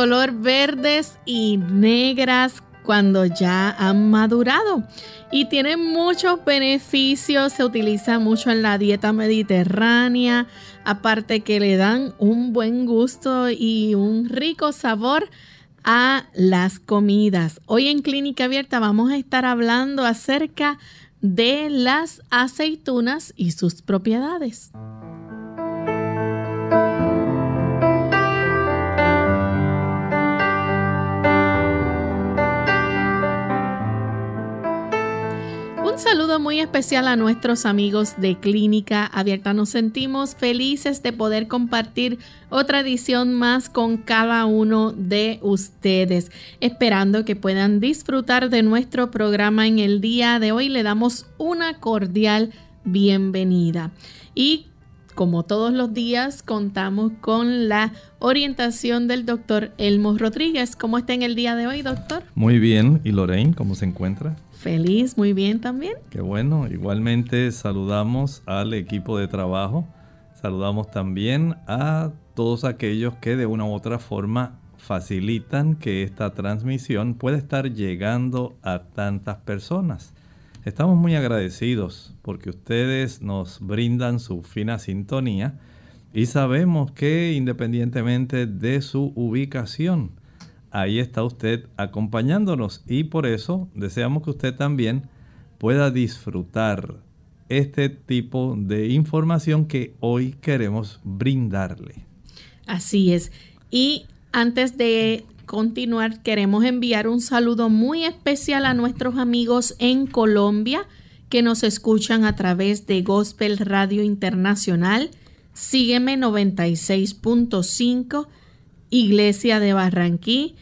Color verdes y negras cuando ya han madurado y tienen muchos beneficios, se utiliza mucho en la dieta mediterránea, aparte que le dan un buen gusto y un rico sabor a las comidas. Hoy en Clínica Abierta vamos a estar hablando acerca de las aceitunas y sus propiedades. Saludo muy especial a nuestros amigos de Clínica Abierta. Nos sentimos felices de poder compartir otra edición más con cada uno de ustedes. Esperando que puedan disfrutar de nuestro programa en el día de hoy, le damos una cordial bienvenida. Y como todos los días, contamos con la orientación del doctor Elmo Rodríguez. ¿Cómo está en el día de hoy, doctor? Muy bien. ¿Y Lorraine, cómo se encuentra? Feliz, muy bien también. Qué bueno. Igualmente saludamos al equipo de trabajo. Saludamos también a todos aquellos que de una u otra forma facilitan que esta transmisión pueda estar llegando a tantas personas. Estamos muy agradecidos porque ustedes nos brindan su fina sintonía y sabemos que independientemente de su ubicación, ahí está usted acompañándonos y por eso deseamos que usted también pueda disfrutar este tipo de información que hoy queremos brindarle. Así es. Y antes de continuar, queremos enviar un saludo muy especial a nuestros amigos en Colombia que nos escuchan a través de Gospel Radio Internacional. Sígueme 96.5, Iglesia de Barranquí.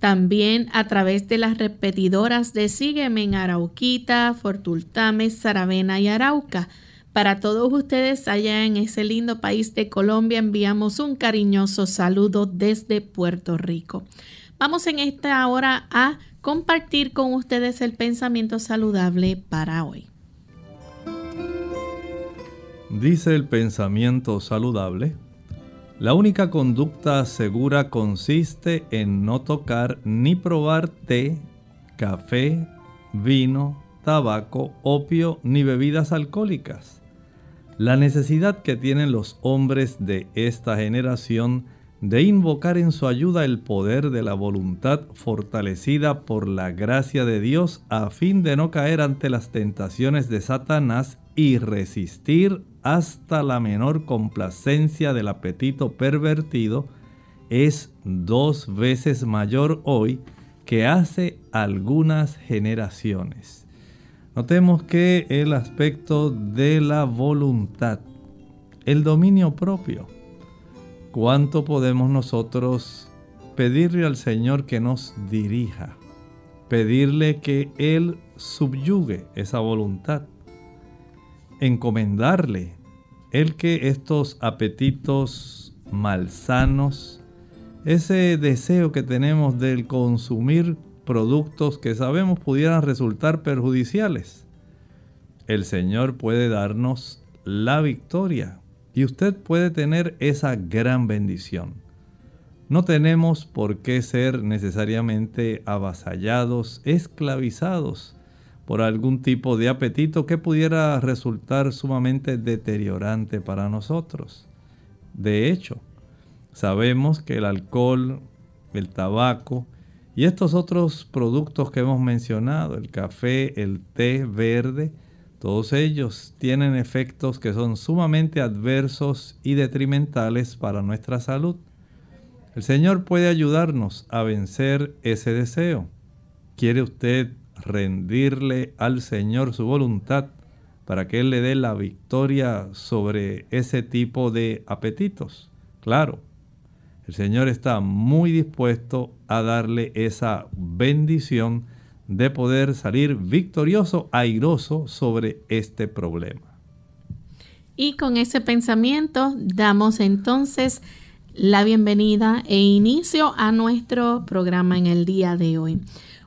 También a través de las repetidoras de Sígueme en Arauquita, Fortultame, Saravena y Arauca. Para todos ustedes allá en ese lindo país de Colombia enviamos un cariñoso saludo desde Puerto Rico. Vamos en esta hora a compartir con ustedes el pensamiento saludable para hoy. Dice el pensamiento saludable, la única conducta segura consiste en no tocar ni probar té, café, vino, tabaco, opio ni bebidas alcohólicas. La necesidad que tienen los hombres de esta generación de invocar en su ayuda el poder de la voluntad fortalecida por la gracia de Dios a fin de no caer ante las tentaciones de Satanás y resistir hasta la menor complacencia del apetito pervertido, es dos veces mayor hoy que hace algunas generaciones. Notemos que el aspecto de la voluntad, el dominio propio, ¿cuánto podemos nosotros pedirle al Señor que nos dirija? Pedirle que Él subyugue esa voluntad. Encomendarle el que estos apetitos malsanos, ese deseo que tenemos del consumir productos que sabemos pudieran resultar perjudiciales. El Señor puede darnos la victoria y usted puede tener esa gran bendición. No tenemos por qué ser necesariamente avasallados, esclavizados por algún tipo de apetito que pudiera resultar sumamente deteriorante para nosotros. De hecho, sabemos que el alcohol, el tabaco y estos otros productos que hemos mencionado, el café, el té verde, todos ellos tienen efectos que son sumamente adversos y detrimentales para nuestra salud. El Señor puede ayudarnos a vencer ese deseo. ¿Quiere usted rendirle al Señor su voluntad para que Él le dé la victoria sobre ese tipo de apetitos? Claro, el Señor está muy dispuesto a darle esa bendición de poder salir victorioso, airoso sobre este problema. Y con ese pensamiento damos entonces la bienvenida e inicio a nuestro programa en el día de hoy.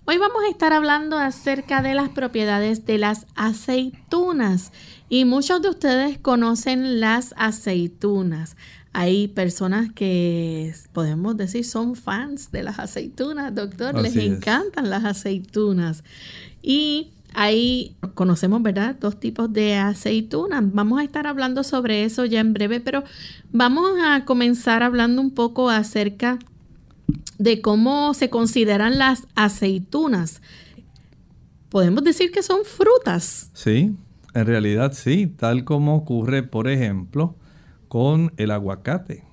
Hoy vamos a estar hablando acerca de las propiedades de las aceitunas y muchos de ustedes conocen las aceitunas. Hay personas que podemos decir son fans de las aceitunas, doctor, les encantan las aceitunas. Y ahí conocemos, ¿verdad? Dos tipos de aceitunas. Vamos a estar hablando sobre eso ya en breve, pero vamos a comenzar hablando un poco acerca de cómo se consideran las aceitunas. Podemos decir que son frutas. Sí, en realidad sí, tal como ocurre, por ejemplo, con el aguacate.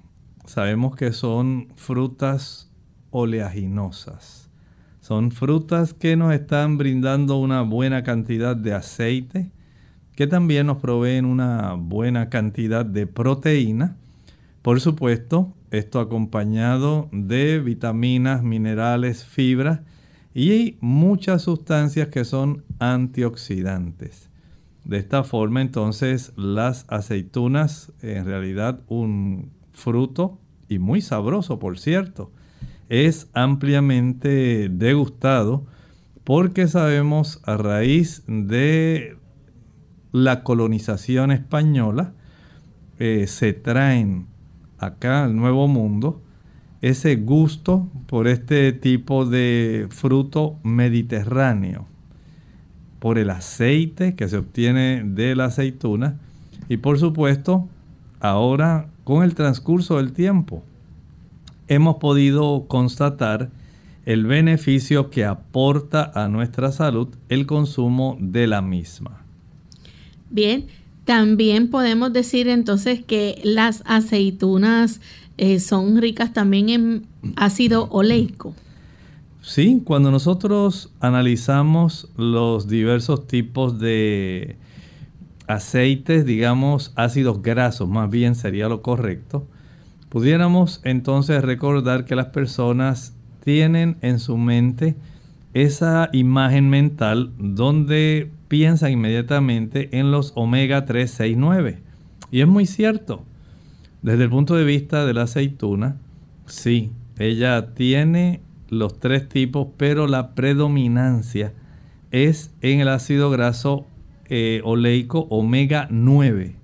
Sabemos que son frutas oleaginosas. Son frutas que nos están brindando una buena cantidad de aceite, que también nos proveen una buena cantidad de proteína. Por supuesto, esto acompañado de vitaminas, minerales, fibras y muchas sustancias que son antioxidantes. De esta forma entonces las aceitunas, en realidad un fruto y muy sabroso por cierto, es ampliamente degustado porque sabemos a raíz de la colonización española eh, se traen acá al Nuevo Mundo ese gusto por este tipo de fruto mediterráneo por el aceite que se obtiene de la aceituna y por supuesto ahora con el transcurso del tiempo hemos podido constatar el beneficio que aporta a nuestra salud el consumo de la misma. Bien, también podemos decir entonces que las aceitunas eh, son ricas también en ácido oleico. Sí, cuando nosotros analizamos los diversos tipos de aceites, digamos ácidos grasos, más bien sería lo correcto, pudiéramos entonces recordar que las personas tienen en su mente esa imagen mental donde piensan inmediatamente en los omega 3, 6, 9. Y es muy cierto. Desde el punto de vista de la aceituna, sí, ella tiene los tres tipos, pero la predominancia es en el ácido graso eh, oleico omega 9.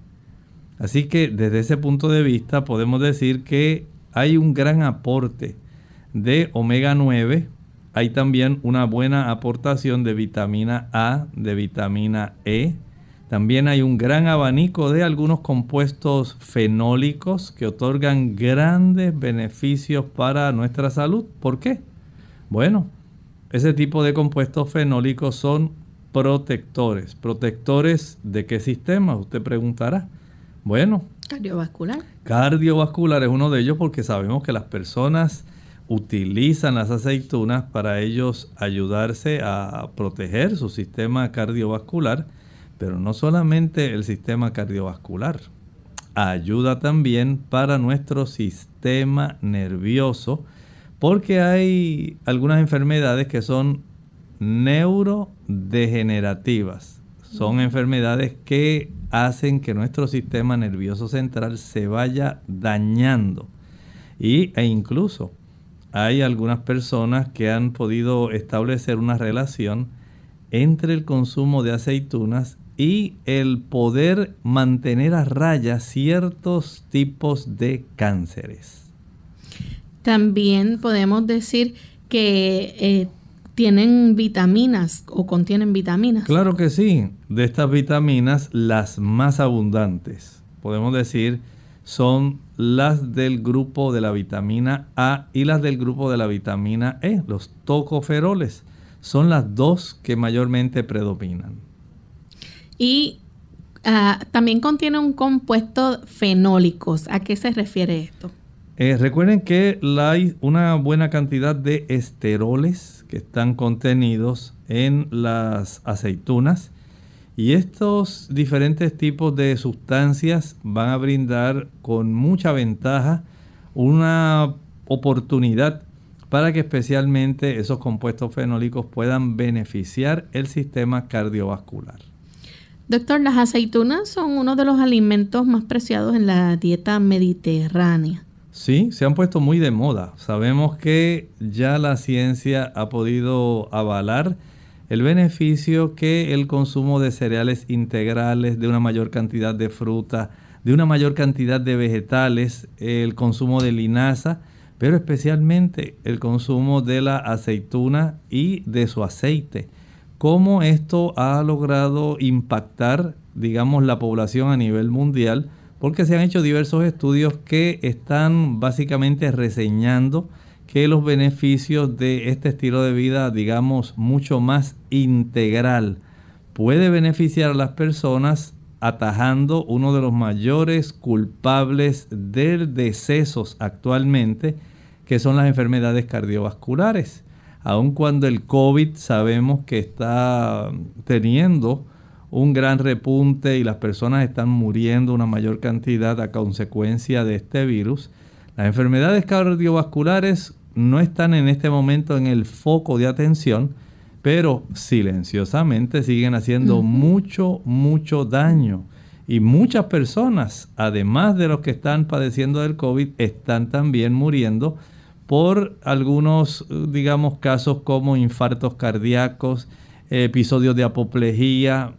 Así que desde ese punto de vista podemos decir que hay un gran aporte de omega 9. Hay también una buena aportación de vitamina A, de vitamina E. También hay un gran abanico de algunos compuestos fenólicos que otorgan grandes beneficios para nuestra salud. ¿Por qué? Bueno, ese tipo de compuestos fenólicos son protectores. ¿Protectores de qué sistema? Usted preguntará. Bueno. Cardiovascular. Cardiovascular es uno de ellos porque sabemos que las personas utilizan las aceitunas para ellos ayudarse a proteger su sistema cardiovascular, pero no solamente el sistema cardiovascular, ayuda también para nuestro sistema nervioso, porque hay algunas enfermedades que son neurodegenerativas. Son enfermedades que hacen que nuestro sistema nervioso central se vaya dañando. Y, e incluso hay algunas personas que han podido establecer una relación entre el consumo de aceitunas y el poder mantener a raya ciertos tipos de cánceres. También podemos decir que eh, tienen vitaminas o contienen vitaminas. Claro que sí. De estas vitaminas, las más abundantes, podemos decir, son las del grupo de la vitamina A y las del grupo de la vitamina E, los tocoferoles. Son las dos que mayormente predominan. Y ah, también contiene un compuesto fenólicos. ¿A qué se refiere esto? Eh, recuerden que hay una buena cantidad de esteroles que están contenidos en las aceitunas y estos diferentes tipos de sustancias van a brindar con mucha ventaja una oportunidad para que especialmente esos compuestos fenólicos puedan beneficiar el sistema cardiovascular. Doctor, las aceitunas son uno de los alimentos más preciados en la dieta mediterránea. Sí, se han puesto muy de moda. Sabemos que ya la ciencia ha podido avalar el beneficio que el consumo de cereales integrales, de una mayor cantidad de fruta, de una mayor cantidad de vegetales, el consumo de linaza, pero especialmente el consumo de la aceituna y de su aceite. Cómo esto ha logrado impactar, digamos, la población a nivel mundial porque se han hecho diversos estudios que están básicamente reseñando que los beneficios de este estilo de vida, digamos, mucho más integral, puede beneficiar a las personas atajando uno de los mayores culpables de decesos actualmente, que son las enfermedades cardiovasculares. Aun cuando el COVID sabemos que está teniendo un gran repunte y las personas están muriendo una mayor cantidad a consecuencia de este virus. Las enfermedades cardiovasculares no están en este momento en el foco de atención, pero silenciosamente siguen haciendo mucho, mucho daño. Y muchas personas, además de los que están padeciendo del COVID, están también muriendo por algunos, digamos, casos como infartos cardíacos, episodios de apoplejía,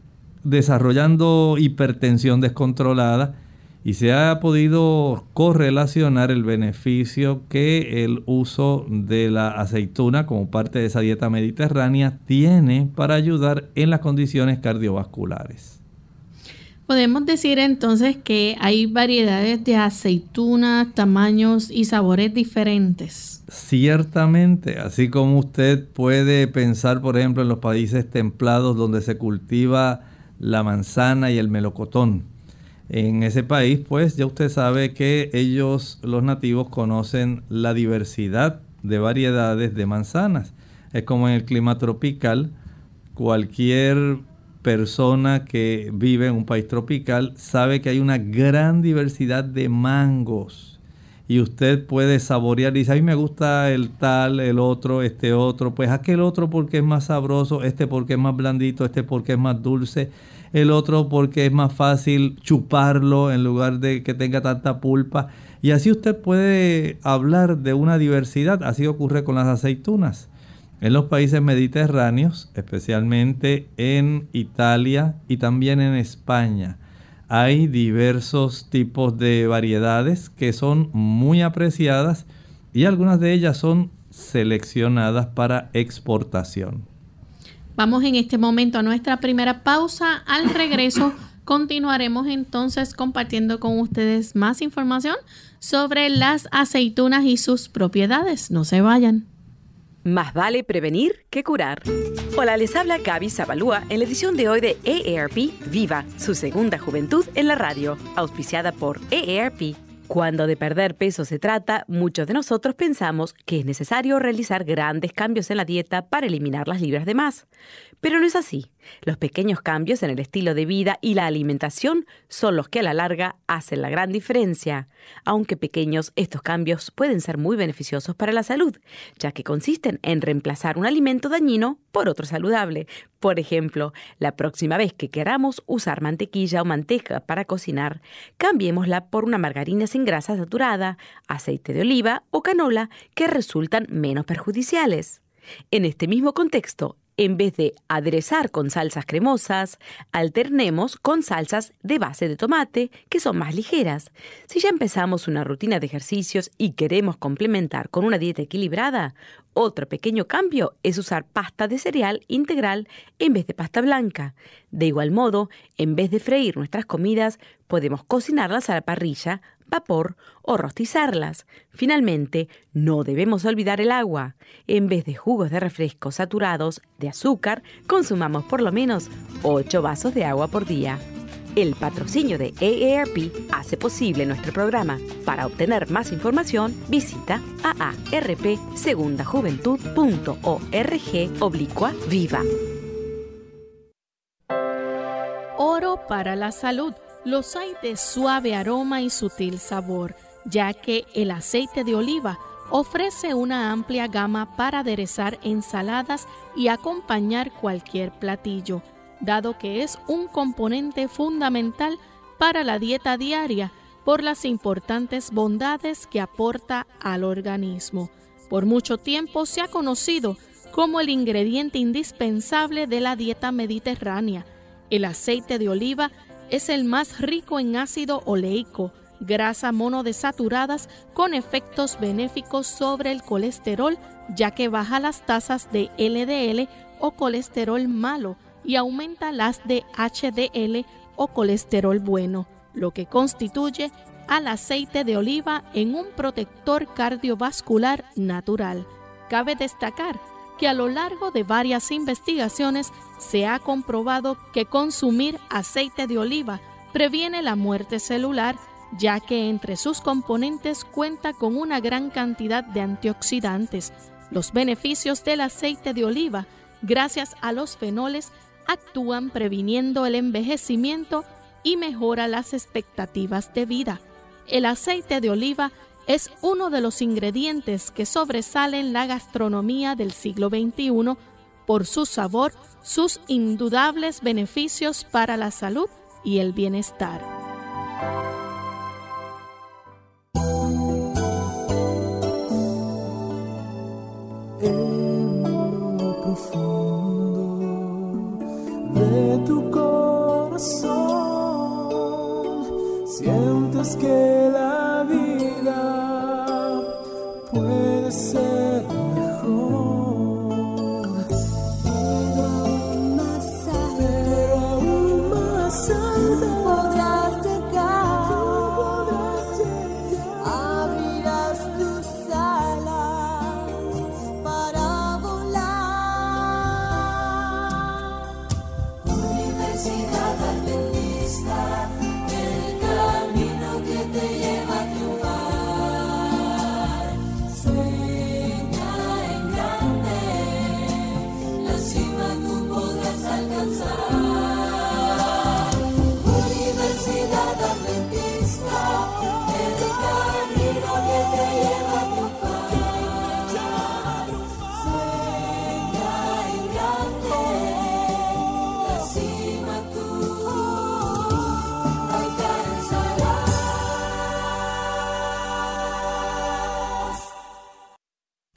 desarrollando hipertensión descontrolada y se ha podido correlacionar el beneficio que el uso de la aceituna como parte de esa dieta mediterránea tiene para ayudar en las condiciones cardiovasculares. Podemos decir entonces que hay variedades de aceitunas, tamaños y sabores diferentes. Ciertamente, así como usted puede pensar, por ejemplo, en los países templados donde se cultiva la manzana y el melocotón. En ese país, pues ya usted sabe que ellos, los nativos, conocen la diversidad de variedades de manzanas. Es como en el clima tropical, cualquier persona que vive en un país tropical sabe que hay una gran diversidad de mangos. Y usted puede saborear dice, a mí me gusta el tal, el otro, este otro, pues aquel otro porque es más sabroso, este porque es más blandito, este porque es más dulce el otro porque es más fácil chuparlo en lugar de que tenga tanta pulpa. Y así usted puede hablar de una diversidad. Así ocurre con las aceitunas. En los países mediterráneos, especialmente en Italia y también en España, hay diversos tipos de variedades que son muy apreciadas y algunas de ellas son seleccionadas para exportación. Vamos en este momento a nuestra primera pausa. Al regreso continuaremos entonces compartiendo con ustedes más información sobre las aceitunas y sus propiedades. No se vayan. Más vale prevenir que curar. Hola, les habla Gaby Zabalúa en la edición de hoy de EARP Viva, su segunda juventud en la radio, auspiciada por EARP cuando de perder peso se trata, muchos de nosotros pensamos que es necesario realizar grandes cambios en la dieta para eliminar las libras de más. Pero no es así. Los pequeños cambios en el estilo de vida y la alimentación son los que a la larga hacen la gran diferencia. Aunque pequeños, estos cambios pueden ser muy beneficiosos para la salud, ya que consisten en reemplazar un alimento dañino por otro saludable. Por ejemplo, la próxima vez que queramos usar mantequilla o manteca para cocinar, cambiémosla por una margarina sin grasa saturada, aceite de oliva o canola que resultan menos perjudiciales. En este mismo contexto, en vez de aderezar con salsas cremosas, alternemos con salsas de base de tomate, que son más ligeras. Si ya empezamos una rutina de ejercicios y queremos complementar con una dieta equilibrada, otro pequeño cambio es usar pasta de cereal integral en vez de pasta blanca. De igual modo, en vez de freír nuestras comidas, podemos cocinarlas a la parrilla, vapor o rostizarlas. Finalmente, no debemos olvidar el agua. En vez de jugos de refresco saturados de azúcar, consumamos por lo menos 8 vasos de agua por día. El patrocinio de AARP hace posible nuestro programa. Para obtener más información, visita aarpsegundajuventud.org oblicua viva. Oro para la salud. Los hay de suave aroma y sutil sabor, ya que el aceite de oliva ofrece una amplia gama para aderezar ensaladas y acompañar cualquier platillo dado que es un componente fundamental para la dieta diaria por las importantes bondades que aporta al organismo. Por mucho tiempo se ha conocido como el ingrediente indispensable de la dieta mediterránea. El aceite de oliva es el más rico en ácido oleico, grasa monodesaturadas con efectos benéficos sobre el colesterol, ya que baja las tasas de LDL o colesterol malo, y aumenta las de HDL o colesterol bueno, lo que constituye al aceite de oliva en un protector cardiovascular natural. Cabe destacar que a lo largo de varias investigaciones se ha comprobado que consumir aceite de oliva previene la muerte celular, ya que entre sus componentes cuenta con una gran cantidad de antioxidantes. Los beneficios del aceite de oliva, gracias a los fenoles, actúan previniendo el envejecimiento y mejora las expectativas de vida. El aceite de oliva es uno de los ingredientes que sobresalen la gastronomía del siglo XXI por su sabor, sus indudables beneficios para la salud y el bienestar. sientes que la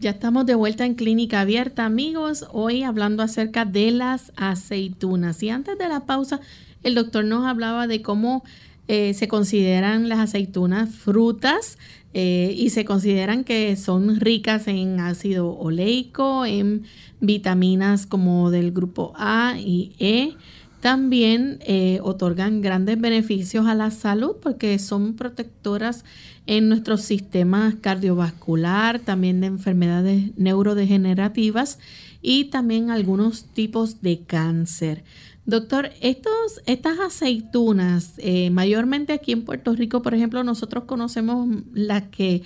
Ya estamos de vuelta en Clínica Abierta, amigos, hoy hablando acerca de las aceitunas. Y antes de la pausa, el doctor nos hablaba de cómo eh, se consideran las aceitunas frutas eh, y se consideran que son ricas en ácido oleico, en vitaminas como del grupo A y E. También eh, otorgan grandes beneficios a la salud porque son protectoras en nuestro sistema cardiovascular, también de enfermedades neurodegenerativas y también algunos tipos de cáncer. Doctor, estos, estas aceitunas, eh, mayormente aquí en Puerto Rico, por ejemplo, nosotros conocemos las que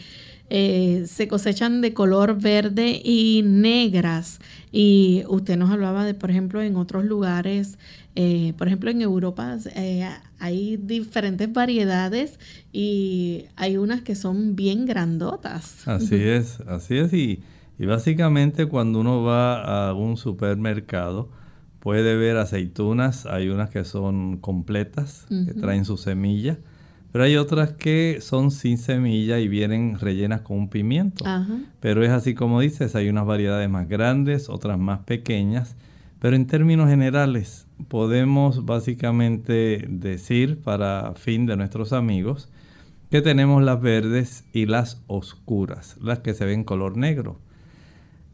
eh, se cosechan de color verde y negras. Y usted nos hablaba de, por ejemplo, en otros lugares, eh, por ejemplo, en Europa eh, hay diferentes variedades y hay unas que son bien grandotas. Así es, así es. Y, y básicamente cuando uno va a un supermercado, puede ver aceitunas, hay unas que son completas, que traen su semilla pero hay otras que son sin semilla y vienen rellenas con un pimiento. Pero es así como dices, hay unas variedades más grandes, otras más pequeñas. Pero en términos generales, podemos básicamente decir, para fin de nuestros amigos, que tenemos las verdes y las oscuras, las que se ven color negro.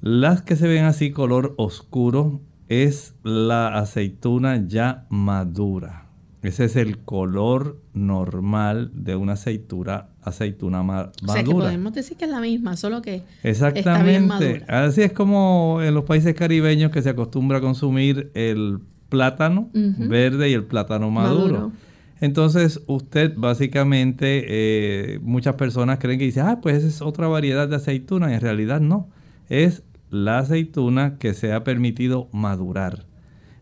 Las que se ven así color oscuro es la aceituna ya madura. Ese es el color normal de una aceitura, aceituna madura. O sea que podemos decir que es la misma, solo que Exactamente. Está bien madura. Así es como en los países caribeños que se acostumbra a consumir el plátano verde y el plátano maduro. Entonces, usted básicamente, eh, muchas personas creen que dice, ah, pues esa es otra variedad de aceituna. En realidad no. Es la aceituna que se ha permitido madurar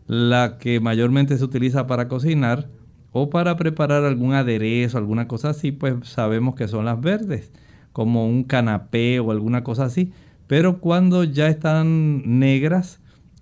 la que mayormente se utiliza para cocinar o para preparar algún aderezo, alguna cosa así, pues sabemos que son las verdes, como un canapé o alguna cosa así. Pero cuando ya están negras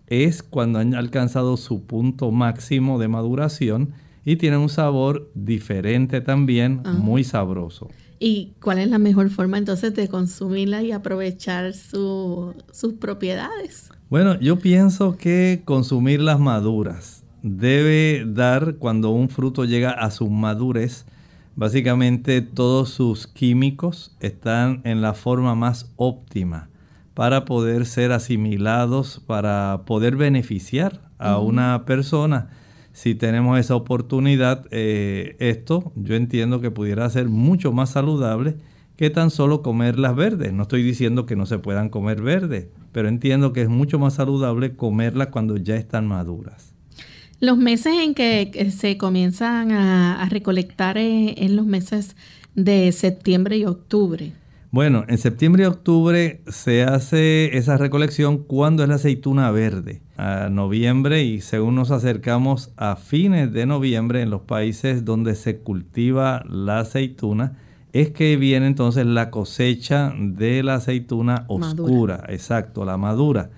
es cuando han alcanzado su punto máximo de maduración y tienen un sabor diferente también, muy sabroso. ¿Y cuál es la mejor forma entonces de consumirla y aprovechar sus propiedades? Bueno, yo pienso que consumir las maduras debe dar cuando un fruto llega a su madurez. Básicamente todos sus químicos están en la forma más óptima para poder ser asimilados, para poder beneficiar a una persona. Si tenemos esa oportunidad, eh, esto yo entiendo que pudiera ser mucho más saludable que tan solo comer las verdes. No estoy diciendo que no se puedan comer verdes, pero entiendo que es mucho más saludable comerlas cuando ya están maduras. Los meses en que se comienzan a, recolectar es en los meses de septiembre y octubre. Bueno, en septiembre y octubre se hace esa recolección cuando es la aceituna verde. A noviembre y según nos acercamos a fines de noviembre en los países donde se cultiva la aceituna, es que viene entonces la cosecha de la aceituna oscura, exacto, la madura.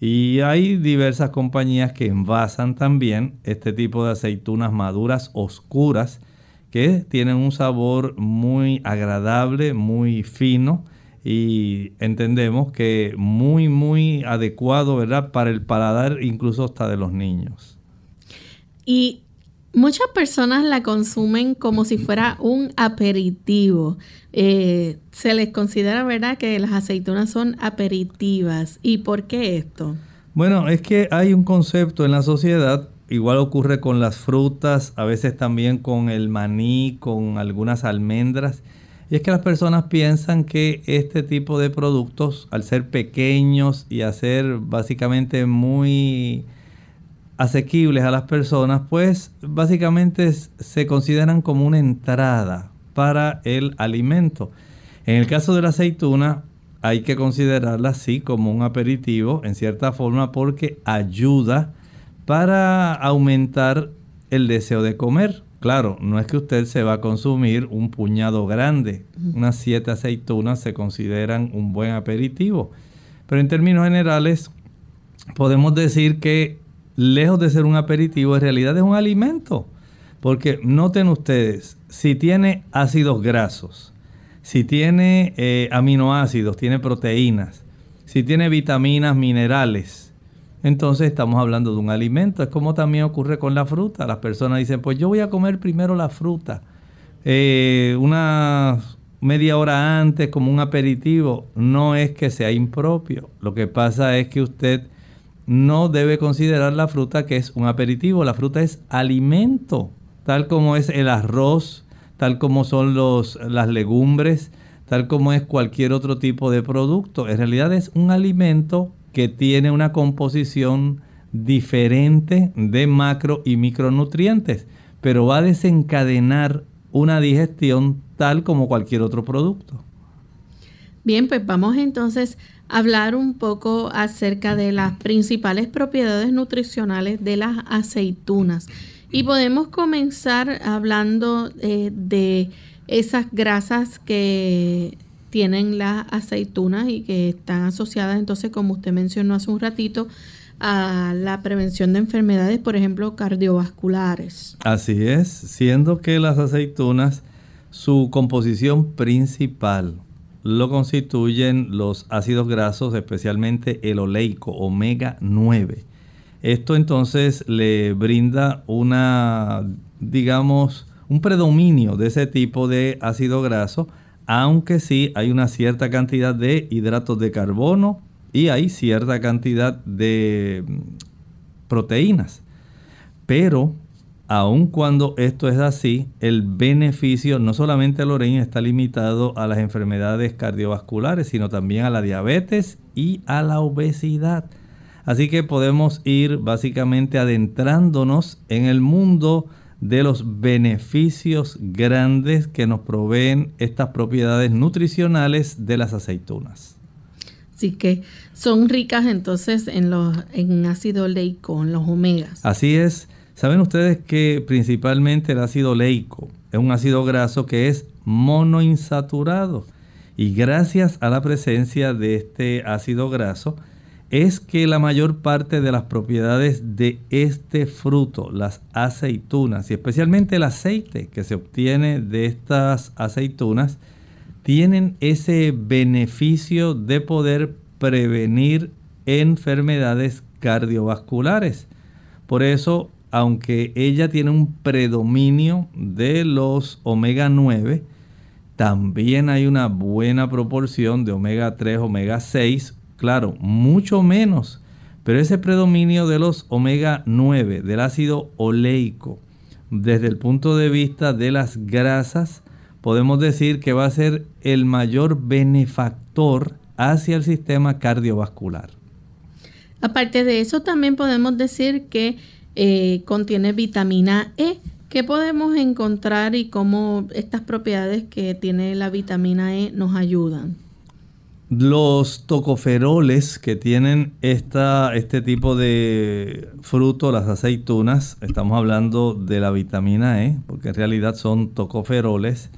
Y hay diversas compañías que envasan también este tipo de aceitunas maduras oscuras que tienen un sabor muy agradable, muy fino y entendemos que muy, muy adecuado, ¿verdad? Para el paladar incluso hasta de los niños. Y Muchas personas la consumen como si fuera un aperitivo. Eh, se les considera, ¿verdad?, que las aceitunas son aperitivas. ¿Y por qué esto? Bueno, es que hay un concepto en la sociedad, igual ocurre con las frutas, a veces también con el maní, con algunas almendras. Y es que las personas piensan que este tipo de productos, al ser pequeños y a ser básicamente muy asequibles a las personas, pues básicamente se consideran como una entrada para el alimento. En el caso de la aceituna, hay que considerarla así como un aperitivo, en cierta forma, porque ayuda para aumentar el deseo de comer. Claro, no es que usted se va a consumir un puñado grande. Unas siete aceitunas se consideran un buen aperitivo. Pero en términos generales, podemos decir que lejos de ser un aperitivo, en realidad es un alimento. Porque noten ustedes, si tiene ácidos grasos, si tiene eh, aminoácidos, tiene proteínas, si tiene vitaminas, minerales, entonces estamos hablando de un alimento. Es como también ocurre con la fruta. Las personas dicen, pues yo voy a comer primero la fruta. Eh, una media hora antes como un aperitivo. No es que sea impropio. Lo que pasa es que usted no debe considerar la fruta que es un aperitivo. La fruta es alimento, tal como es el arroz, tal como son los, las legumbres, tal como es cualquier otro tipo de producto. En realidad es un alimento que tiene una composición diferente de macro y micronutrientes, pero va a desencadenar una digestión tal como cualquier otro producto. Bien, pues vamos entonces a hablar un poco acerca de las principales propiedades nutricionales de las aceitunas. Y podemos comenzar hablando eh, de esas grasas que tienen las aceitunas y que están asociadas entonces, como usted mencionó hace un ratito, a la prevención de enfermedades, por ejemplo, cardiovasculares. Así es, siendo que las aceitunas, su composición principal lo constituyen los ácidos grasos, especialmente el oleico, omega 9. Esto entonces le brinda una, digamos, un predominio de ese tipo de ácido graso, aunque sí hay una cierta cantidad de hidratos de carbono y hay cierta cantidad de mm, proteínas. Pero aun cuando esto es así, el beneficio no solamente al orina está limitado a las enfermedades cardiovasculares, sino también a la diabetes y a la obesidad. Así que podemos ir básicamente adentrándonos en el mundo de los beneficios grandes que nos proveen estas propiedades nutricionales de las aceitunas. Así que son ricas entonces en, los, en ácido oleico, en los omegas. Así es. Saben ustedes que principalmente el ácido oleico es un ácido graso que es monoinsaturado. Y gracias a la presencia de este ácido graso, es que la mayor parte de las propiedades de este fruto, las aceitunas y especialmente el aceite que se obtiene de estas aceitunas, tienen ese beneficio de poder prevenir enfermedades cardiovasculares. Por eso, aunque ella tiene un predominio de los omega 9, también hay una buena proporción de omega 3, omega 6 Claro, mucho menos. Pero ese predominio de los omega 9, del ácido oleico, desde el punto de vista de las grasas, podemos decir que va a ser el mayor benefactor hacia el sistema cardiovascular. Aparte de eso, también podemos decir que eh, contiene vitamina E. ¿Qué podemos encontrar y cómo estas propiedades que tiene la vitamina E nos ayudan? Los tocoferoles que tienen esta, este tipo de fruto, las aceitunas, estamos hablando de la vitamina E, porque en realidad son tocoferoles,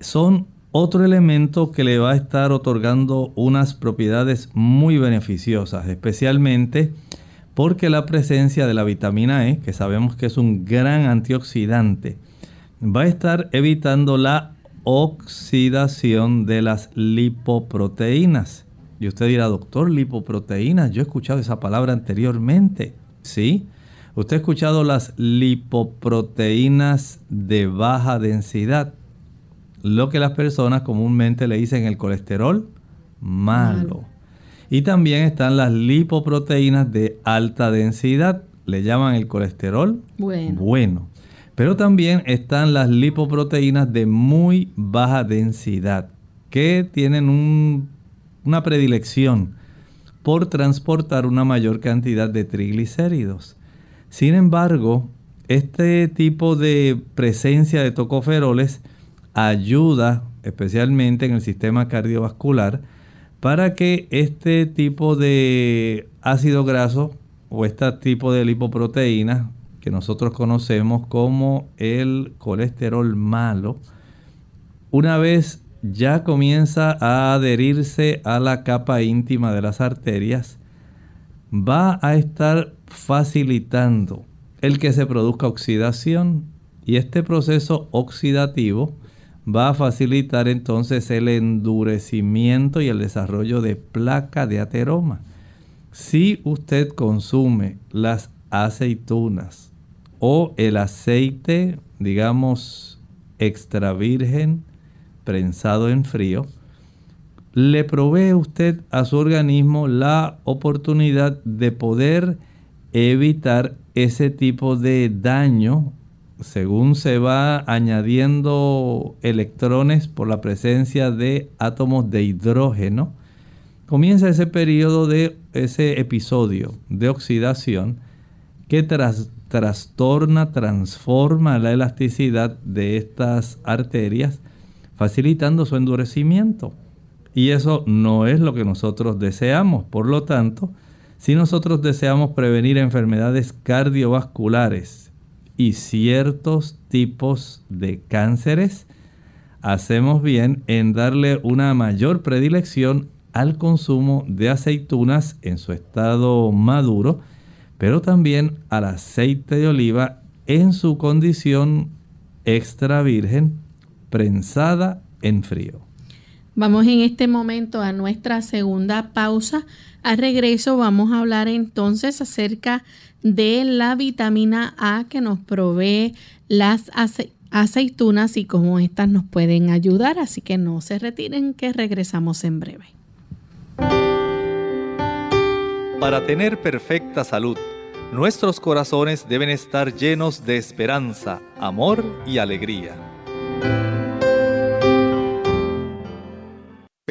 son otro elemento que le va a estar otorgando unas propiedades muy beneficiosas, especialmente porque la presencia de la vitamina E, que sabemos que es un gran antioxidante, va a estar evitando la oxidación de las lipoproteínas. Y usted dirá, doctor, lipoproteínas, yo he escuchado esa palabra anteriormente. ¿Sí? Usted ha escuchado las lipoproteínas de baja densidad, lo que las personas comúnmente le dicen el colesterol malo. Y también están las lipoproteínas de alta densidad, le llaman el colesterol bueno. bueno. Pero también están las lipoproteínas de muy baja densidad, que tienen una predilección por transportar una mayor cantidad de triglicéridos. Sin embargo, este tipo de presencia de tocoferoles ayuda especialmente en el sistema cardiovascular para que este tipo de ácido graso o este tipo de lipoproteínas que nosotros conocemos como el colesterol malo, una vez ya comienza a adherirse a la capa íntima de las arterias, va a estar facilitando el que se produzca oxidación y este proceso oxidativo va a facilitar entonces el endurecimiento y el desarrollo de placa de ateroma. Si usted consume las aceitunas, o el aceite, digamos, extra virgen, prensado en frío, le provee usted a su organismo la oportunidad de poder evitar ese tipo de daño según se va añadiendo electrones por la presencia de átomos de hidrógeno, comienza ese periodo de ese episodio de oxidación que trastorna, transforma la elasticidad de estas arterias, facilitando su endurecimiento. Y eso no es lo que nosotros deseamos. Por lo tanto, si nosotros deseamos prevenir enfermedades cardiovasculares y ciertos tipos de cánceres, hacemos bien en darle una mayor predilección al consumo de aceitunas en su estado maduro, pero también al aceite de oliva en su condición extra virgen, prensada en frío. Vamos en este momento a nuestra segunda pausa. Al regreso vamos a hablar entonces acerca de la vitamina A que nos provee las aceitunas y cómo estas nos pueden ayudar. Así que no se retiren que regresamos en breve. Para tener perfecta salud, nuestros corazones deben estar llenos de esperanza, amor y alegría.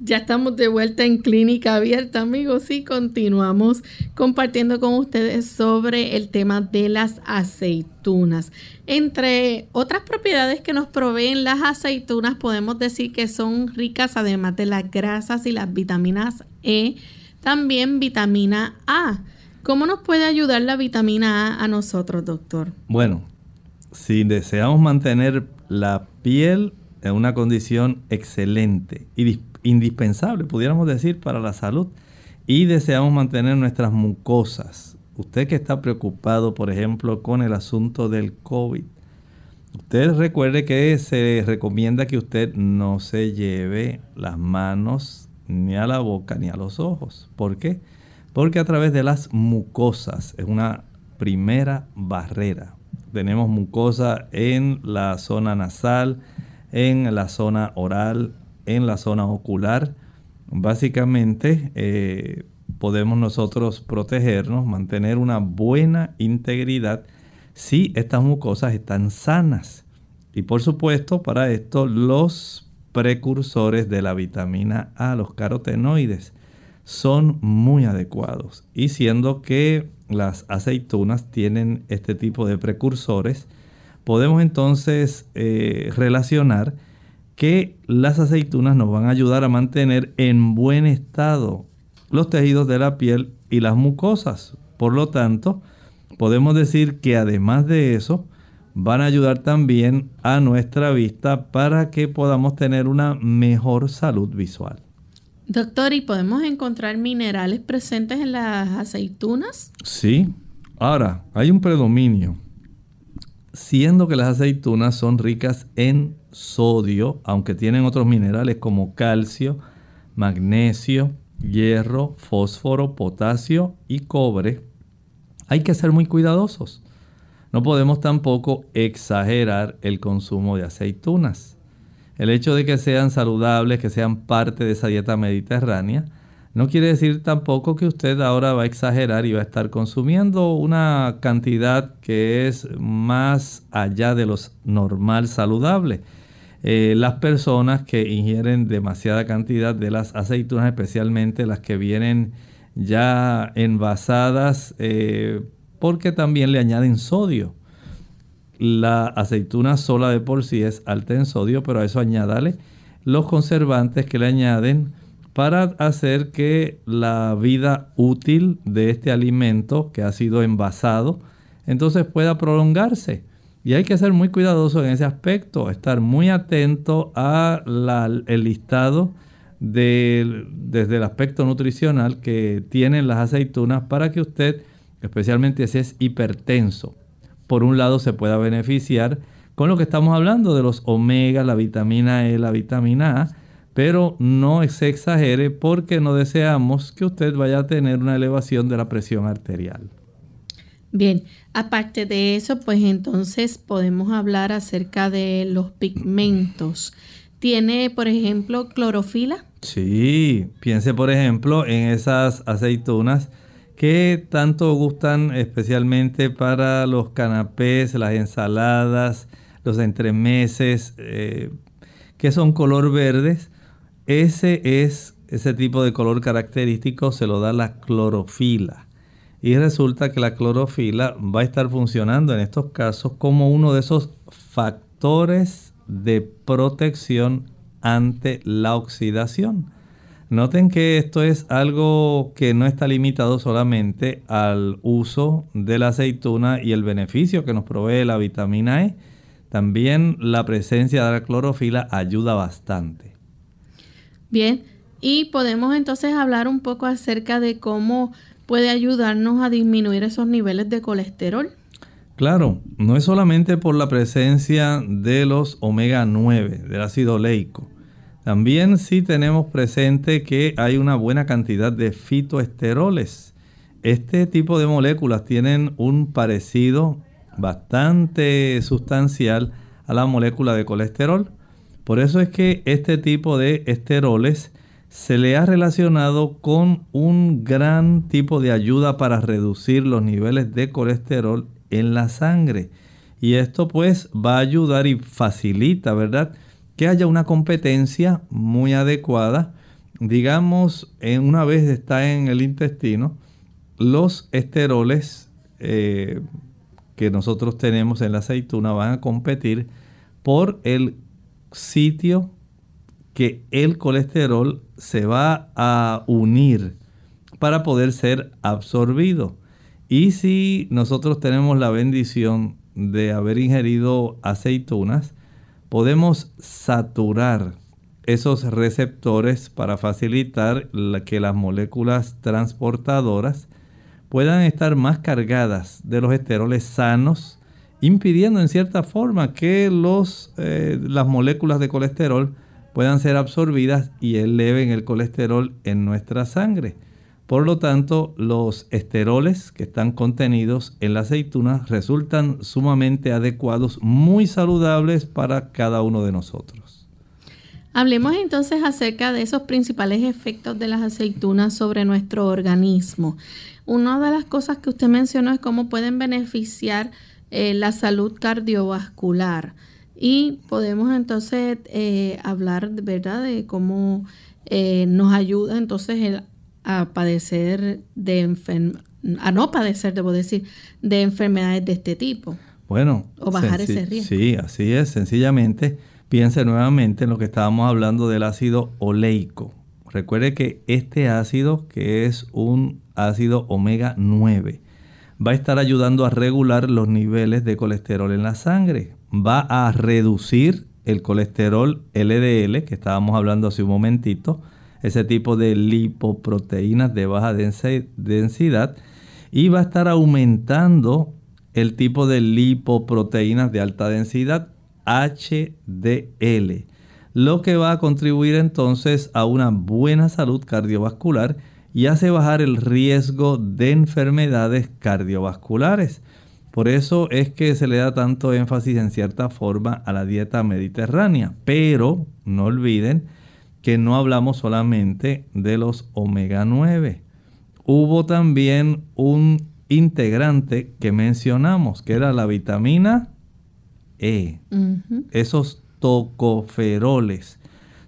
Ya estamos de vuelta en Clínica Abierta, amigos, y continuamos compartiendo con ustedes sobre el tema de las aceitunas. Entre otras propiedades que nos proveen las aceitunas, podemos decir que son ricas, además de las grasas y las vitaminas E, también vitamina A. ¿Cómo nos puede ayudar la vitamina A a nosotros, doctor? Bueno, si deseamos mantener la piel una condición excelente y indispensable, pudiéramos decir, para la salud. Y deseamos mantener nuestras mucosas. Usted que está preocupado, por ejemplo, con el asunto del COVID, usted recuerde que se recomienda que usted no se lleve las manos ni a la boca ni a los ojos. ¿Por qué? Porque a través de las mucosas es una primera barrera. Tenemos mucosa en la zona nasal, en la zona oral, en la zona ocular. Básicamente eh, podemos nosotros protegernos, mantener una buena integridad si estas mucosas están sanas. Y por supuesto, para esto los precursores de la vitamina A, los carotenoides, son muy adecuados. Y siendo que las aceitunas tienen este tipo de precursores, podemos entonces eh, relacionar que las aceitunas nos van a ayudar a mantener en buen estado los tejidos de la piel y las mucosas. Por lo tanto, podemos decir que además de eso, van a ayudar también a nuestra vista para que podamos tener una mejor salud visual. Doctor, ¿y podemos encontrar minerales presentes en las aceitunas? Sí. Ahora, hay un predominio siendo que las aceitunas son ricas en sodio, aunque tienen otros minerales como calcio, magnesio, hierro, fósforo, potasio y cobre, hay que ser muy cuidadosos. No podemos tampoco exagerar el consumo de aceitunas. El hecho de que sean saludables, que sean parte de esa dieta mediterránea, no quiere decir tampoco que usted ahora va a exagerar y va a estar consumiendo una cantidad que es más allá de lo normal saludable. Eh, las personas que ingieren demasiada cantidad de las aceitunas, especialmente las que vienen ya envasadas, eh, porque también le añaden sodio. La aceituna sola de por sí es alta en sodio, pero a eso añádale los conservantes que le añaden para hacer que la vida útil de este alimento que ha sido envasado entonces pueda prolongarse. Y hay que ser muy cuidadoso en ese aspecto, estar muy atento al listado desde el aspecto nutricional que tienen las aceitunas para que usted, especialmente si es hipertenso, por un lado se pueda beneficiar con lo que estamos hablando de los omega, la vitamina E, la vitamina A, pero no se exagere porque no deseamos que usted vaya a tener una elevación de la presión arterial. Bien, aparte de eso, pues entonces podemos hablar acerca de los pigmentos. ¿Tiene, por ejemplo, clorofila? Sí, piense por ejemplo en esas aceitunas que tanto gustan especialmente para los canapés, las ensaladas, los entremeses, eh, que son color verdes. Ese es ese tipo de color característico, se lo da la clorofila. Y resulta que la clorofila va a estar funcionando en estos casos como uno de esos factores de protección ante la oxidación. Noten que esto es algo que no está limitado solamente al uso de la aceituna y el beneficio que nos provee la vitamina E. También la presencia de la clorofila ayuda bastante. Bien, y podemos entonces hablar un poco acerca de cómo puede ayudarnos a disminuir esos niveles de colesterol. Claro, no es solamente por la presencia de los omega 9, del ácido oleico. También sí tenemos presente que hay una buena cantidad de fitoesteroles. Este tipo de moléculas tienen un parecido bastante sustancial a la molécula de colesterol. Por eso es que este tipo de esteroles se le ha relacionado con un gran tipo de ayuda para reducir los niveles de colesterol en la sangre. Y esto pues va a ayudar y facilita, ¿verdad? Que haya una competencia muy adecuada. Digamos, una vez está en el intestino, los esteroles eh, que nosotros tenemos en la aceituna van a competir por el sitio que el colesterol se va a unir para poder ser absorbido. Y si nosotros tenemos la bendición de haber ingerido aceitunas, podemos saturar esos receptores para facilitar que las moléculas transportadoras puedan estar más cargadas de los esteroles sanos, impidiendo en cierta forma que los, eh, las moléculas de colesterol puedan ser absorbidas y eleven el colesterol en nuestra sangre. Por lo tanto, los esteroles que están contenidos en la aceituna resultan sumamente adecuados, muy saludables para cada uno de nosotros. Hablemos entonces acerca de esos principales efectos de las aceitunas sobre nuestro organismo. Una de las cosas que usted mencionó es cómo pueden beneficiar eh, la salud cardiovascular. Y podemos entonces eh, hablar, ¿verdad?, de cómo eh, nos ayuda entonces el a padecer de a no padecer, debo decir, de enfermedades de este tipo. Bueno, o bajar ese riesgo. Sí, así es. Sencillamente, piense nuevamente en lo que estábamos hablando del ácido oleico. Recuerde que este ácido, que es un ácido omega 9, va a estar ayudando a regular los niveles de colesterol en la sangre. Va a reducir el colesterol LDL, que estábamos hablando hace un momentito, ese tipo de lipoproteínas de baja densidad y va a estar aumentando el tipo de lipoproteínas de alta densidad HDL, lo que va a contribuir entonces a una buena salud cardiovascular y hace bajar el riesgo de enfermedades cardiovasculares. Por eso es que se le da tanto énfasis en cierta forma a la dieta mediterránea. Pero no olviden que no hablamos solamente de los omega 9. Hubo también un integrante que mencionamos, que era la vitamina E. Esos tocoferoles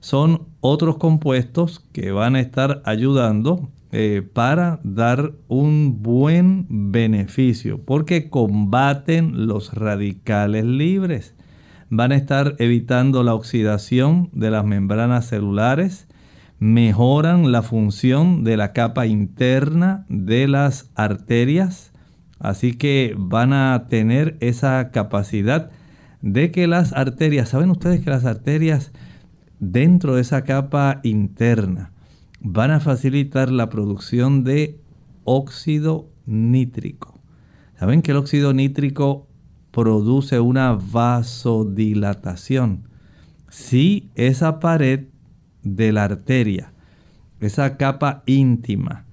son otros compuestos que van a estar ayudando eh, para dar un buen beneficio, porque combaten los radicales libres. Van a estar evitando la oxidación de las membranas celulares, mejoran la función de la capa interna de las arterias, así que van a tener esa capacidad de que las arterias, saben ustedes que las arterias dentro de esa capa interna van a facilitar la producción de óxido nítrico. Saben que el óxido nítrico produce una vasodilatación. Si esa pared de la arteria, esa capa íntima,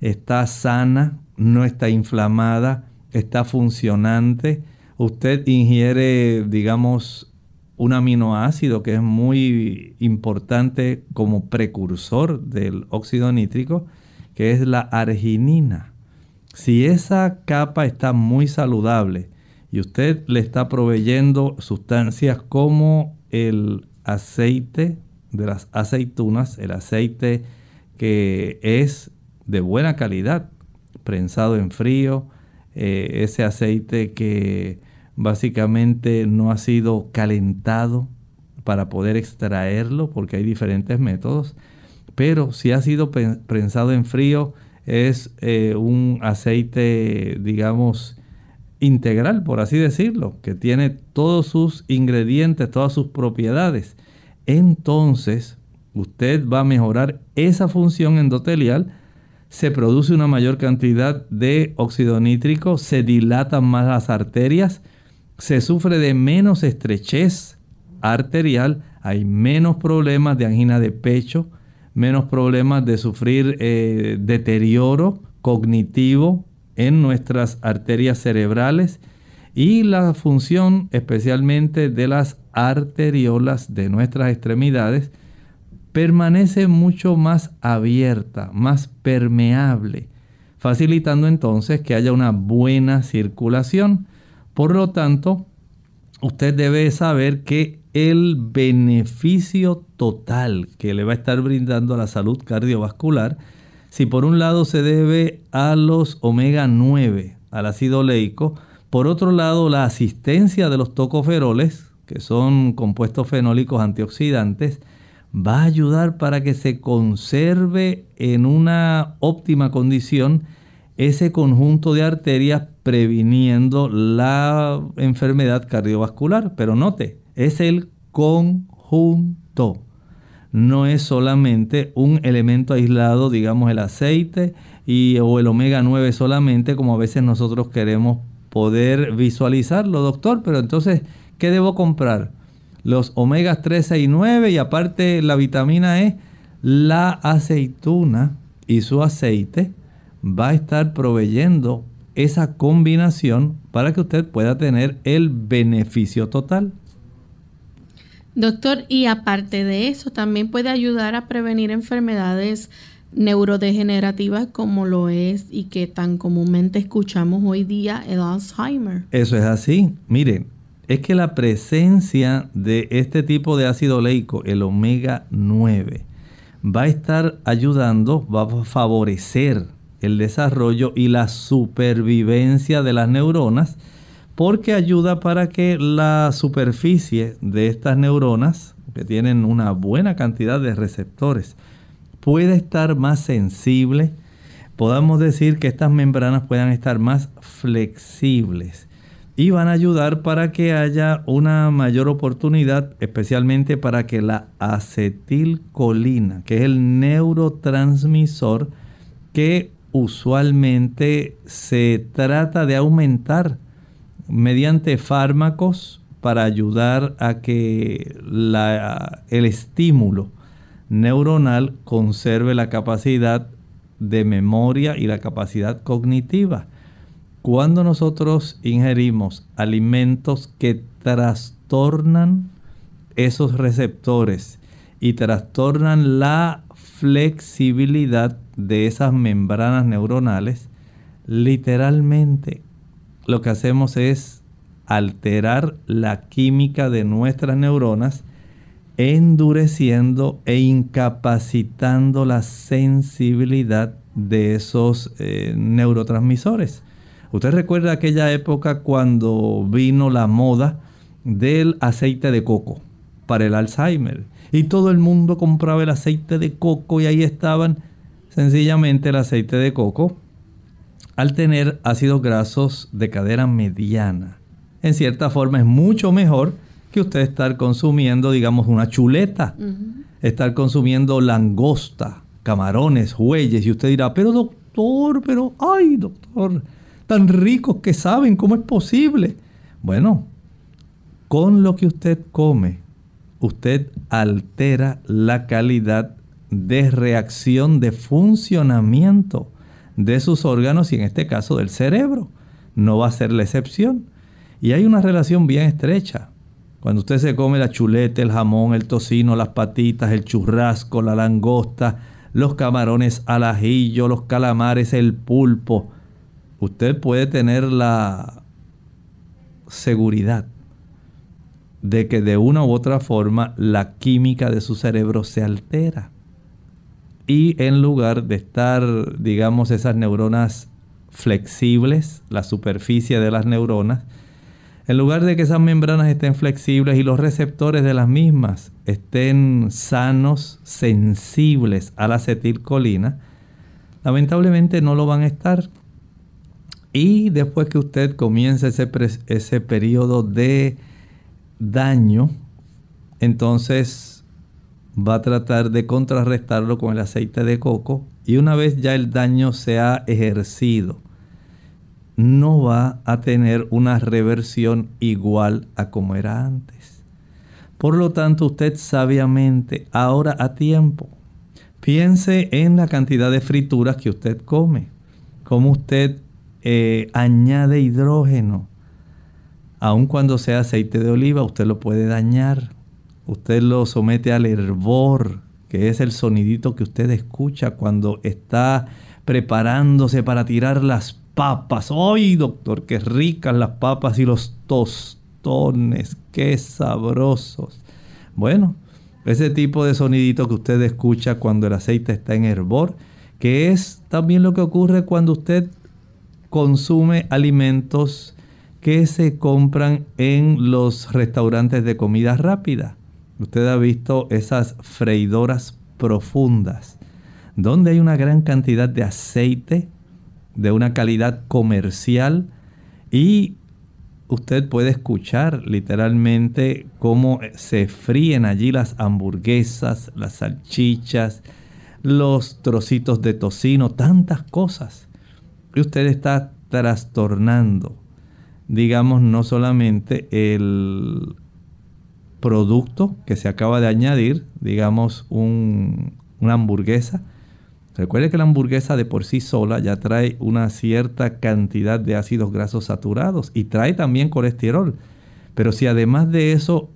está sana, no está inflamada, está funcionante, usted ingiere, digamos, un aminoácido que es muy importante como precursor del óxido nítrico, que es la arginina. Si esa capa está muy saludable y usted le está proveyendo sustancias como el aceite de las aceitunas, el aceite que es de buena calidad, prensado en frío, eh, ese aceite que básicamente no ha sido calentado para poder extraerlo, porque hay diferentes métodos, pero si ha sido prensado en frío, es eh, un aceite, digamos, integral, por así decirlo, que tiene todos sus ingredientes, todas sus propiedades. Entonces, usted va a mejorar esa función endotelial, se produce una mayor cantidad de óxido nítrico, se dilatan más las arterias, se sufre de menos estrechez arterial, hay menos problemas de angina de pecho, menos problemas de sufrir eh, deterioro cognitivo en nuestras arterias cerebrales y la función especialmente de las arteriolas de nuestras extremidades permanece mucho más abierta, más permeable, facilitando entonces que haya una buena circulación por lo tanto, usted debe saber que el beneficio total que le va a estar brindando a la salud cardiovascular, si por un lado se debe a los omega 9, al ácido oleico, por otro lado la asistencia de los tocoferoles, que son compuestos fenólicos antioxidantes, va a ayudar para que se conserve en una óptima condición ese conjunto de arterias previniendo la enfermedad cardiovascular. Pero note, es el conjunto. No es solamente un elemento aislado, digamos el aceite y, o el omega 9 solamente, como a veces nosotros queremos poder visualizarlo, doctor. Pero entonces, ¿qué debo comprar? Los omegas 13 y 9 y aparte la vitamina E, la aceituna y su aceite va a estar proveyendo esa combinación para que usted pueda tener el beneficio total. Doctor, y aparte de eso, también puede ayudar a prevenir enfermedades neurodegenerativas como lo es y que tan comúnmente escuchamos hoy día el Alzheimer. Eso es así. Miren, es que la presencia de este tipo de ácido oleico, el omega 9, va a estar ayudando, va a favorecer el desarrollo y la supervivencia de las neuronas porque ayuda para que la superficie de estas neuronas, que tienen una buena cantidad de receptores, pueda estar más sensible. Podamos decir que estas membranas puedan estar más flexibles y van a ayudar para que haya una mayor oportunidad, especialmente para que la acetilcolina, que es el neurotransmisor que usualmente se trata de aumentar mediante fármacos para ayudar a que el estímulo neuronal conserve la capacidad de memoria y la capacidad cognitiva. Cuando nosotros ingerimos alimentos que trastornan esos receptores y trastornan la flexibilidad de esas membranas neuronales, literalmente lo que hacemos es alterar la química de nuestras neuronas, endureciendo e incapacitando la sensibilidad de esos eh, neurotransmisores. Usted recuerda aquella época cuando vino la moda del aceite de coco. para el Alzheimer. Y todo el mundo compraba el aceite de coco y ahí estaban sencillamente el aceite de coco. Al tener ácidos grasos de cadera mediana, en cierta forma es mucho mejor que usted estar consumiendo, digamos, una chuleta, estar consumiendo langosta, camarones, huelles, y usted dirá, pero doctor, pero, ay doctor, tan ricos que saben, ¿cómo es posible? Bueno, con lo que usted come, usted altera la calidad de reacción, de funcionamiento de sus órganos y en este caso del cerebro. No va a ser la excepción. Y hay una relación bien estrecha. Cuando usted se come la chuleta, el jamón, el tocino, las patitas, el churrasco, la langosta, los camarones al ajillo, los calamares, el pulpo, usted puede tener la seguridad de que de una u otra forma la química de su cerebro se altera. Y en lugar de estar, digamos, esas neuronas flexibles, la superficie de las neuronas, en lugar de que esas membranas estén flexibles y los receptores de las mismas estén sanos, sensibles a la acetilcolina, lamentablemente no lo van a estar. Y después que usted comience ese, ese periodo de daño, entonces va a tratar de contrarrestarlo con el aceite de coco y una vez ya el daño se ha ejercido, no va a tener una reversión igual a como era antes. Por lo tanto, usted sabiamente, ahora a tiempo, piense en la cantidad de frituras que usted come, cómo usted eh, añade hidrógeno. Aun cuando sea aceite de oliva, usted lo puede dañar. Usted lo somete al hervor, que es el sonidito que usted escucha cuando está preparándose para tirar las papas. ¡Ay, doctor! ¡Qué ricas las papas y los tostones! ¡Qué sabrosos! Bueno, ese tipo de sonidito que usted escucha cuando el aceite está en hervor, que es también lo que ocurre cuando usted consume alimentos que se compran en los restaurantes de comida rápida. Usted ha visto esas freidoras profundas, donde hay una gran cantidad de aceite de una calidad comercial y usted puede escuchar literalmente cómo se fríen allí las hamburguesas, las salchichas, los trocitos de tocino, tantas cosas. Y usted está trastornando, digamos, no solamente el producto que se acaba de añadir, digamos, una hamburguesa, Recuerde que la hamburguesa de por sí sola ya trae una cierta cantidad de ácidos grasos saturados y trae también colesterol. Pero si además de eso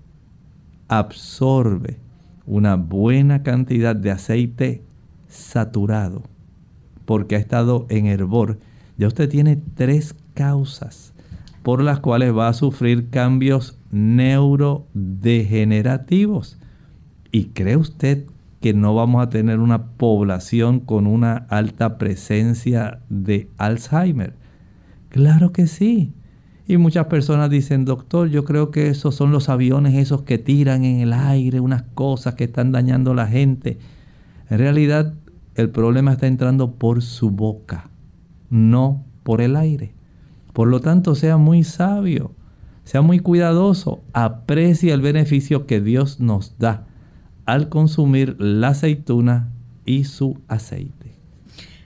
absorbe una buena cantidad de aceite saturado, porque ha estado en hervor, ya usted tiene tres causas por las cuales va a sufrir cambios neurodegenerativos. ¿Y cree usted que no vamos a tener una población con una alta presencia de Alzheimer? Claro que sí. Y muchas personas dicen, doctor, yo creo que esos son los aviones esos que tiran en el aire unas cosas que están dañando a la gente. En realidad, el problema está entrando por su boca, no por el aire. Por lo tanto, sea muy sabio, sea muy cuidadoso, aprecia el beneficio que Dios nos da al consumir la aceituna y su aceite.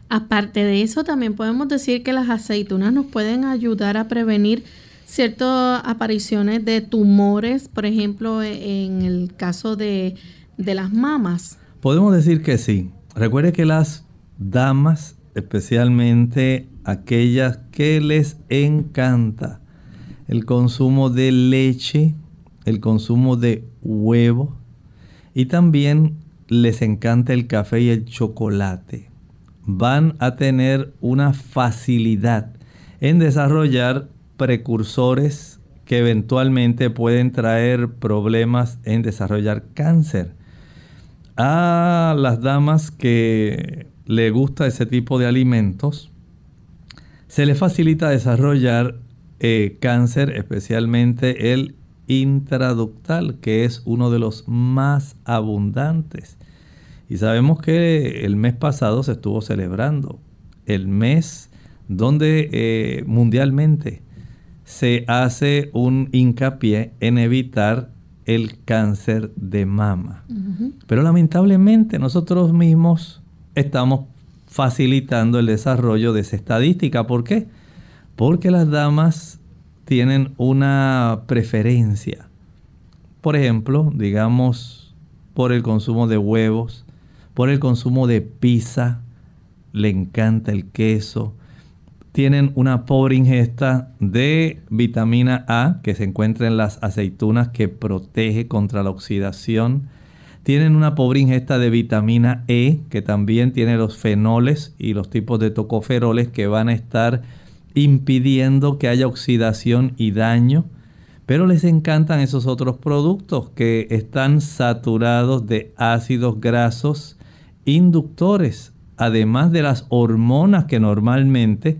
Aparte de eso, también podemos decir que las aceitunas nos pueden ayudar a prevenir ciertas apariciones de tumores, por ejemplo, en el caso de, de las mamas. Podemos decir que sí. Recuerde que las damas, especialmente aquellas que les encanta el consumo de leche, el consumo de huevo, y también les encanta el café y el chocolate. Van a tener una facilidad en desarrollar precursores que eventualmente pueden traer problemas en desarrollar cáncer. A las damas que le gusta ese tipo de alimentos, se les facilita desarrollar eh, cáncer, especialmente el intraductal, que es uno de los más abundantes. Y sabemos que el mes pasado se estuvo celebrando el mes donde eh, mundialmente se hace un hincapié en evitar el cáncer de mama. Pero lamentablemente nosotros mismos estamos facilitando el desarrollo de esa estadística. ¿Por qué? Porque las damas tienen una preferencia. Por ejemplo, digamos, por el consumo de huevos, por el consumo de pizza, le encanta el queso, tienen una pobre ingesta de vitamina A que se encuentra en las aceitunas que protege contra la oxidación. Tienen una pobre ingesta de vitamina E que también tiene los fenoles y los tipos de tocoferoles que van a estar impidiendo que haya oxidación y daño. Pero les encantan esos otros productos que están saturados de ácidos grasos inductores, además de las hormonas que normalmente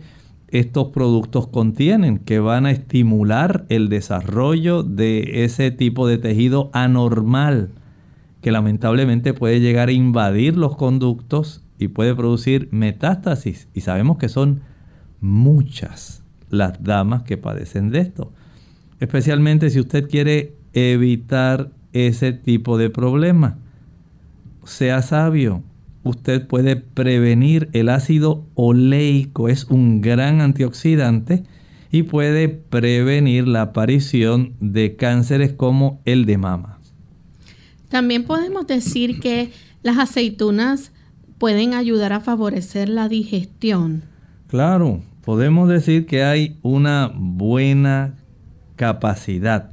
estos productos contienen, que van a estimular el desarrollo de ese tipo de tejido anormal, que lamentablemente puede llegar a invadir los conductos y puede producir metástasis. Y sabemos que son muchas las damas que padecen de esto. Especialmente si usted quiere evitar ese tipo de problema. Sea sabio, usted puede prevenir el ácido oleico, es un gran antioxidante y puede prevenir la aparición de cánceres como el de mama. También podemos decir que las aceitunas pueden ayudar a favorecer la digestión. Claro, podemos decir que hay una buena capacidad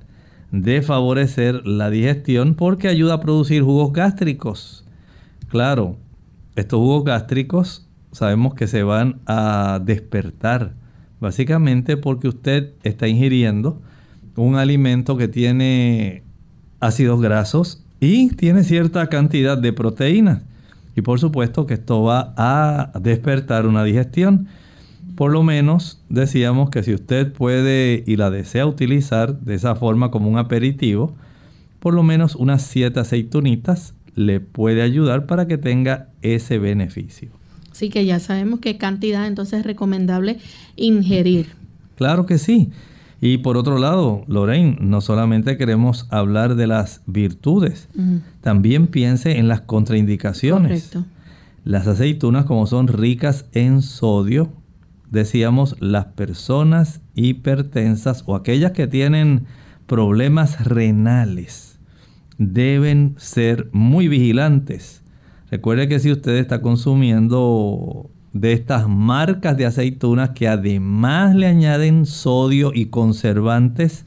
de favorecer la digestión porque ayuda a producir jugos gástricos. Claro, estos jugos gástricos sabemos que se van a despertar, básicamente porque usted está ingiriendo un alimento que tiene ácidos grasos y tiene cierta cantidad de proteínas. Y por supuesto que esto va a despertar una digestión. Por lo menos decíamos que si usted puede y la desea utilizar de esa forma como un aperitivo, por lo menos unas 7 aceitunitas le puede ayudar para que tenga ese beneficio. Sí que ya sabemos qué cantidad entonces es recomendable ingerir. Claro que sí. Y por otro lado, Lorraine, no solamente queremos hablar de las virtudes, también piense en las contraindicaciones. Correcto. Las aceitunas, como son ricas en sodio, decíamos, las personas hipertensas o aquellas que tienen problemas renales deben ser muy vigilantes. Recuerde que si usted está consumiendo de estas marcas de aceitunas que además le añaden sodio y conservantes,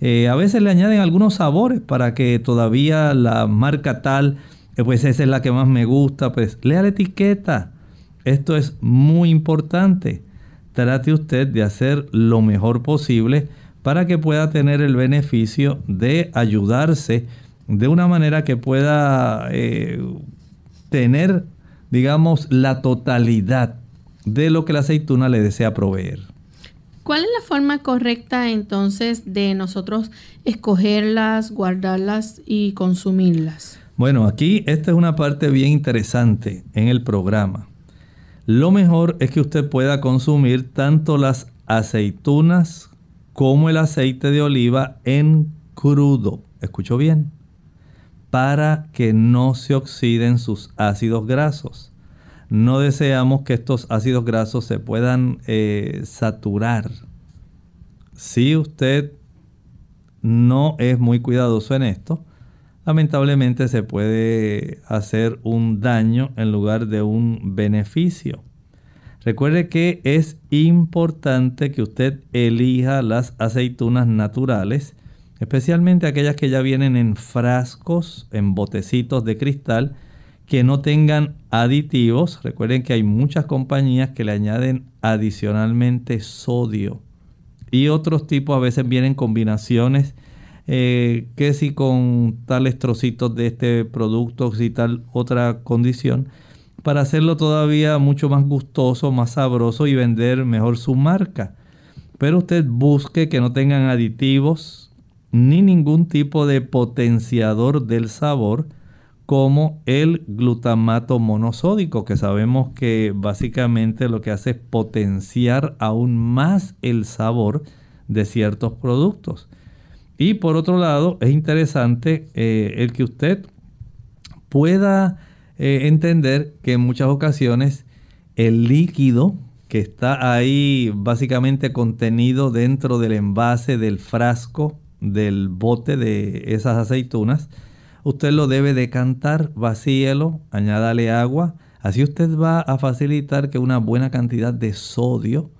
eh, a veces le añaden algunos sabores para que todavía la marca tal, eh, pues esa es la que más me gusta, pues lea la etiqueta. Esto es muy importante. Trate usted de hacer lo mejor posible para que pueda tener el beneficio de ayudarse de una manera que pueda eh, tener, digamos, la totalidad de lo que la aceituna le desea proveer. ¿Cuál es la forma correcta entonces de nosotros escogerlas, guardarlas y consumirlas? Bueno, aquí esta es una parte bien interesante en el programa. Lo mejor es que usted pueda consumir tanto las aceitunas como el aceite de oliva en crudo. ¿Escuchó bien? Para que no se oxiden sus ácidos grasos. No deseamos que estos ácidos grasos se puedan eh, saturar. Si usted no es muy cuidadoso en esto, lamentablemente se puede hacer un daño en lugar de un beneficio. Recuerde que es importante que usted elija las aceitunas naturales especialmente aquellas que ya vienen en frascos, en botecitos de cristal, que no tengan aditivos. Recuerden que hay muchas compañías que le añaden adicionalmente sodio y otros tipos a veces vienen combinaciones eh, que si con tales trocitos de este producto y tal otra condición para hacerlo todavía mucho más gustoso, más sabroso y vender mejor su marca. Pero usted busque que no tengan aditivos, ni ningún tipo de potenciador del sabor como el glutamato monosódico, que sabemos que básicamente lo que hace es potenciar aún más el sabor de ciertos productos. Y por otro lado, es interesante eh, el que usted pueda eh, entender que en muchas ocasiones el líquido que está ahí básicamente contenido dentro del envase, del frasco, del bote de esas aceitunas, usted lo debe decantar, vacíelo, añádale agua. Así usted va a facilitar que una buena cantidad de sodio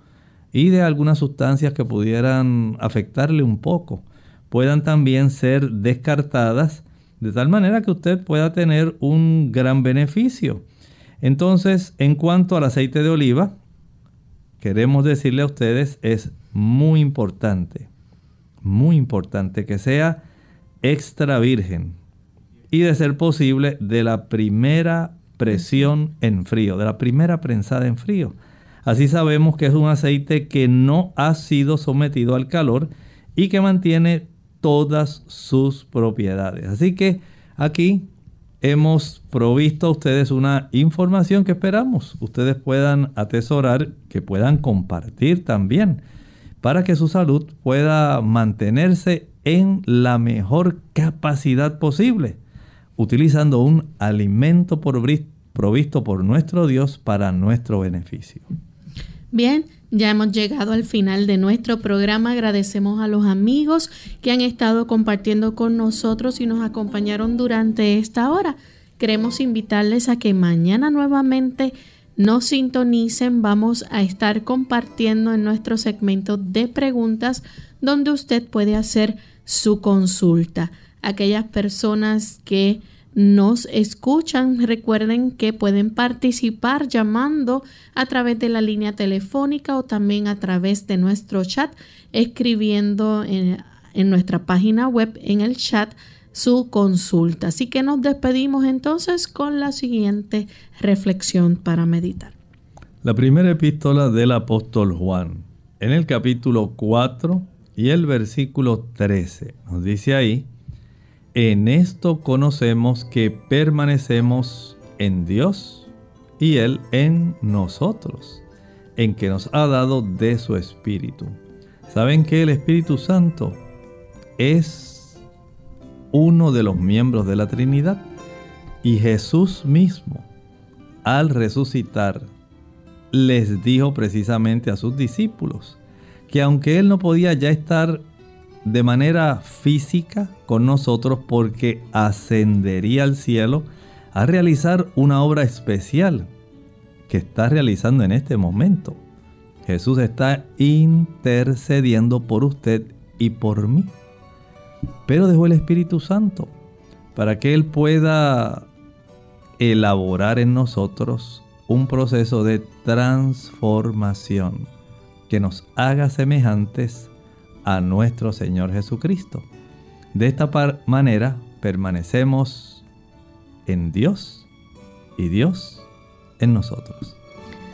y de algunas sustancias que pudieran afectarle un poco puedan también ser descartadas de tal manera que usted pueda tener un gran beneficio. Entonces, en cuanto al aceite de oliva, queremos decirle a ustedes, es muy importante, muy importante que sea extra virgen y de ser posible de la primera presión en frío, de la primera prensada en frío. Así sabemos que es un aceite que no ha sido sometido al calor y que mantiene todas sus propiedades. Así que aquí hemos provisto a ustedes una información que esperamos ustedes puedan atesorar, que puedan compartir también, para que su salud pueda mantenerse en la mejor capacidad posible, utilizando un alimento provisto por nuestro Dios para nuestro beneficio. Bien, ya hemos llegado al final de nuestro programa. Agradecemos a los amigos que han estado compartiendo con nosotros y nos acompañaron durante esta hora. Queremos invitarles a que mañana nuevamente nos sintonicen. Vamos a estar compartiendo en nuestro segmento de preguntas donde usted puede hacer su consulta. Aquellas personas que nos escuchan, recuerden que pueden participar llamando a través de la línea telefónica o también a través de nuestro chat, escribiendo en, nuestra página web en el chat su consulta. Así que nos despedimos entonces con la siguiente reflexión para meditar. La primera epístola del apóstol Juan, en el capítulo 4 y el versículo 13, nos dice ahí, en esto conocemos que permanecemos en Dios y Él en nosotros, en que nos ha dado de su Espíritu. ¿Saben que el Espíritu Santo es uno de los miembros de la Trinidad? Y Jesús mismo, al resucitar, les dijo precisamente a sus discípulos que aunque Él no podía ya estar de manera física con nosotros porque ascendería al cielo a realizar una obra especial que está realizando en este momento. Jesús está intercediendo por usted y por mí. Pero dejó el Espíritu Santo para que Él pueda elaborar en nosotros un proceso de transformación que nos haga semejantes a nuestro Señor Jesucristo. De esta manera permanecemos en Dios y Dios en nosotros.